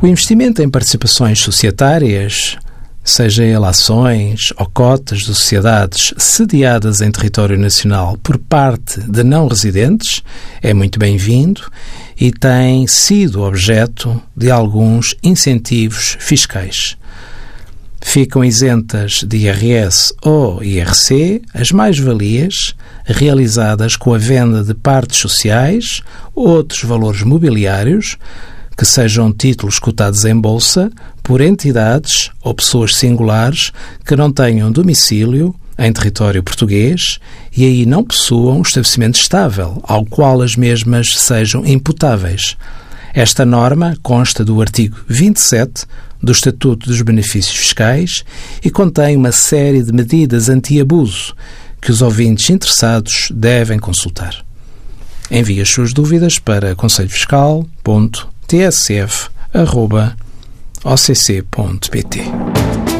O investimento em participações societárias, seja ele ações ou cotas de sociedades sediadas em território nacional por parte de não residentes, é muito bem-vindo e tem sido objeto de alguns incentivos fiscais. Ficam isentas de IRS ou IRC as mais-valias realizadas com a venda de partes sociais, outros valores mobiliários, que sejam títulos cotados em bolsa por entidades ou pessoas singulares que não tenham domicílio em território português e aí não possuam estabelecimento estável, ao qual as mesmas sejam imputáveis. Esta norma consta do artigo 27 do Estatuto dos Benefícios Fiscais e contém uma série de medidas anti-abuso que os ouvintes interessados devem consultar. Envie as suas dúvidas para conselhofiscal.tsf.occ.pt.